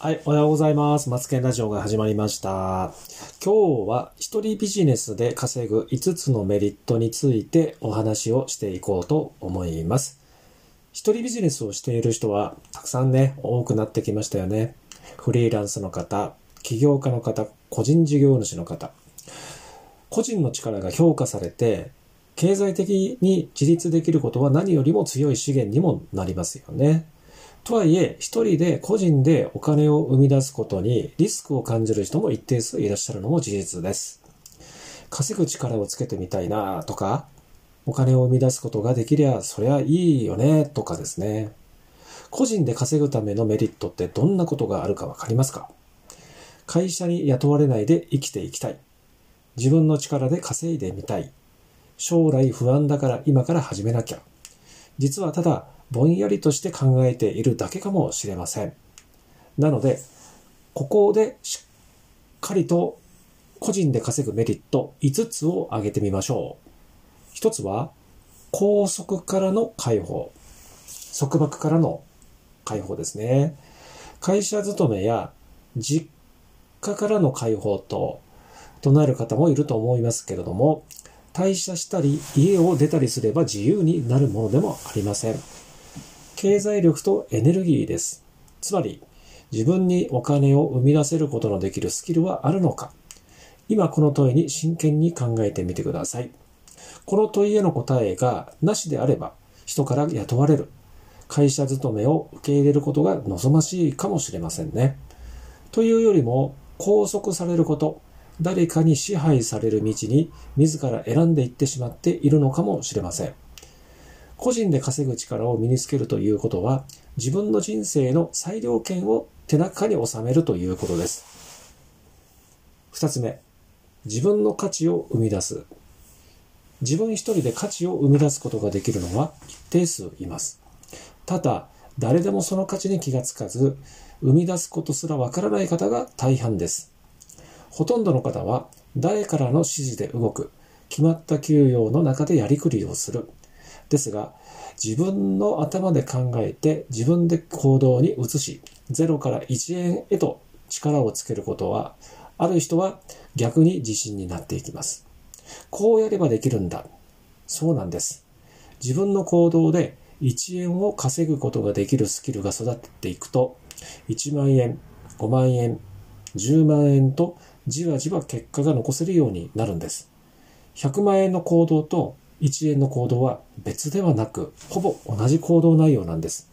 はい、おはようございます。マツケンラジオが始まりました。今日は一人ビジネスで稼ぐ5つのメリットについてお話をしていこうと思います。一人ビジネスをしている人はたくさんね、多くなってきましたよね。フリーランスの方、起業家の方、個人事業主の方。個人の力が評価されて、経済的に自立できることは何よりも強い資源にもなりますよね。とはいえ、一人で個人でお金を生み出すことにリスクを感じる人も一定数いらっしゃるのも事実です。稼ぐ力をつけてみたいなとか、お金を生み出すことができりゃそりゃいいよねとかですね。個人で稼ぐためのメリットってどんなことがあるかわかりますか？会社に雇われないで生きていきたい。自分の力で稼いでみたい。将来不安だから今から始めなきゃ。実はただぼんやりとして考えているだけかもしれません。なので、ここでしっかりと個人で稼ぐメリット5つを挙げてみましょう。1つは、拘束からの解放。束縛からの解放ですね。会社勤めや実家からの解放と唱える方もいると思いますけれども、退社したり家を出たりすれば自由になるものでもありません。経済力とエネルギーです。つまり、自分にお金を生み出せることのできるスキルはあるのか今この問いに真剣に考えてみてください。この問いへの答えがなしであれば、人から雇われる、会社勤めを受け入れることが望ましいかもしれませんね。というよりも、拘束されること、誰かに支配される道に自ら選んでいってしまっているのかもしれません。個人で稼ぐ力を身につけるということは、自分の人生の裁量権を手中に収めるということです。二つ目、自分の価値を生み出す。自分一人で価値を生み出すことができるのは一定数います。ただ、誰でもその価値に気がつかず、生み出すことすらわからない方が大半です。ほとんどの方は、誰からの指示で動く、決まった給与の中でやりくりをする。ですが、自分の頭で考えて自分で行動に移し、0から1円へと力をつけることは、ある人は逆に自信になっていきます。こうやればできるんだ。そうなんです。自分の行動で1円を稼ぐことができるスキルが育っていくと、1万円、5万円、10万円とじわじわ結果が残せるようになるんです。100万円の行動と1円の行動は別ではなく、ほぼ同じ行動内容なんです。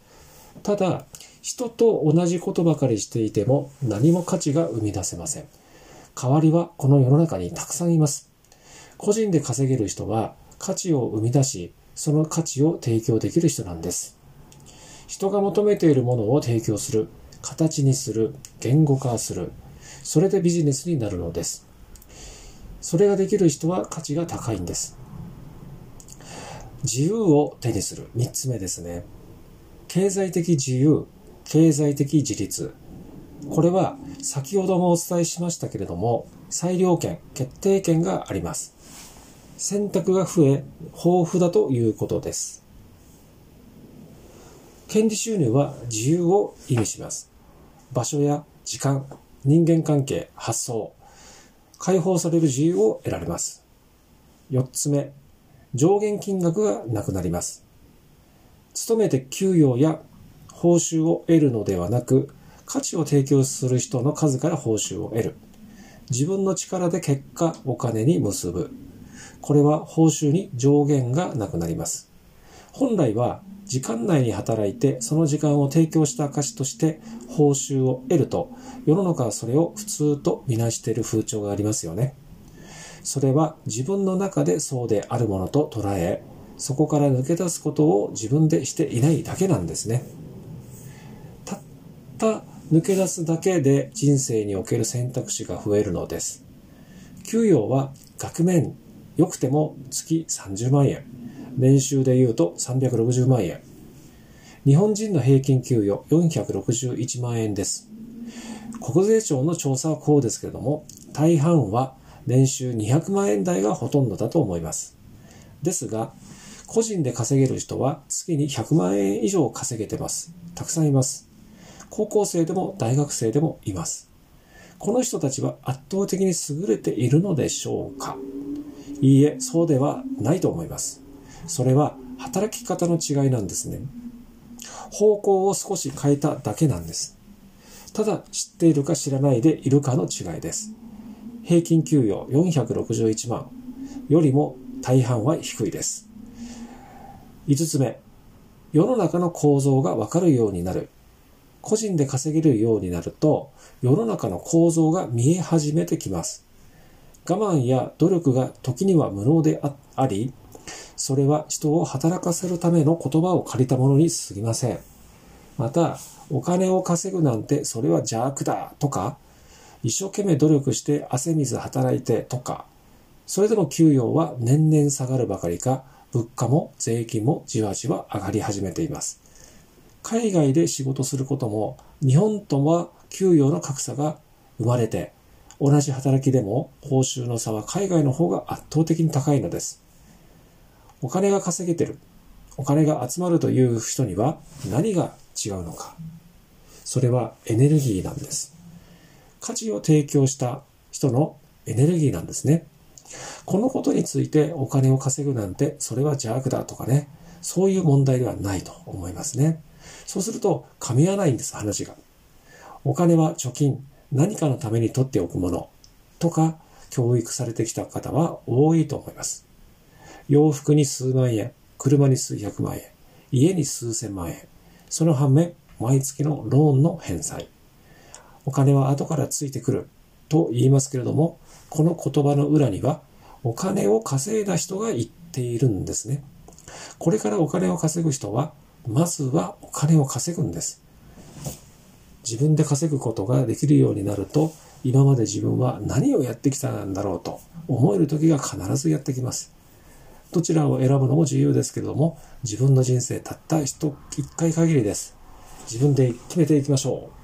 ただ、人と同じことばかりしていても何も価値が生み出せません。代わりはこの世の中にたくさんいます。個人で稼げる人は価値を生み出し、その価値を提供できる人なんです。人が求めているものを提供する、形にする、言語化する。それでビジネスになるのです。それができる人は価値が高いんです。自由を手にする。三つ目ですね。経済的自由、経済的自立。これは先ほどもお伝えしましたけれども、裁量権、決定権があります。選択が増え、豊富だということです。権利収入は自由を意味します。場所や時間、人間関係、発想、解放される自由を得られます。四つ目、上限金額がなくなります。勤めて給与や報酬を得るのではなく、価値を提供する人の数から報酬を得る。自分の力で結果、お金に結ぶ。これは報酬に上限がなくなります。本来は時間内に働いてその時間を提供した証として報酬を得ると世の中はそれを普通とみなしている風潮がありますよね。それは自分の中でそうであるものと捉え、そこから抜け出すことを自分でしていないだけなんですね。たった抜け出すだけで人生における選択肢が増えるのです。給与は額面、良くても月30万円。年収で言うと360万円。日本人の平均給与461万円です。国税庁の調査はこうですけれども、大半は年収200万円台がほとんどだと思います。ですが、個人で稼げる人は月に100万円以上稼げてます。たくさんいます。高校生でも大学生でもいます。この人たちは圧倒的に優れているのでしょうかいいえ、そうではないと思います。それは働き方の違いなんですね。方向を少し変えただけなんです。ただ知っているか知らないでいるかの違いです。平均給与461万よりも大半は低いです。5つ目、世の中の構造がわかるようになる。個人で稼げるようになると、世の中の構造が見え始めてきます。我慢や努力が時には無能であり、それは人を働かせるための言葉を借りたものに過ぎません。また、お金を稼ぐなんてそれは邪悪だとか、一生懸命努力して汗水働いてとか、それでも給与は年々下がるばかりか、物価も税金もじわじわ上がり始めています。海外で仕事することも、日本とは給与の格差が生まれて、同じ働きでも報酬の差は海外の方が圧倒的に高いのです。お金が稼げてる、お金が集まるという人には何が違うのか。それはエネルギーなんです。価値を提供した人のエネルギーなんですね。このことについてお金を稼ぐなんて、それは邪悪だとかね、そういう問題ではないと思いますね。そうすると、噛み合わないんです、話が。お金は貯金、何かのために取っておくものとか、教育されてきた方は多いと思います。洋服に数万円、車に数百万円、家に数千万円。その反面、毎月のローンの返済。お金は後からついてくると言いますけれども、この言葉の裏には、お金を稼いだ人が言っているんですね。これからお金を稼ぐ人は、まずはお金を稼ぐんです。自分で稼ぐことができるようになると、今まで自分は何をやってきたんだろうと思える時が必ずやってきます。どちらを選ぶのも自由ですけれども、自分の人生たった一回限りです。自分で決めていきましょう。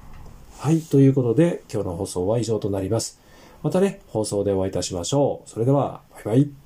はい。ということで、今日の放送は以上となります。またね、放送でお会いいたしましょう。それでは、バイバイ。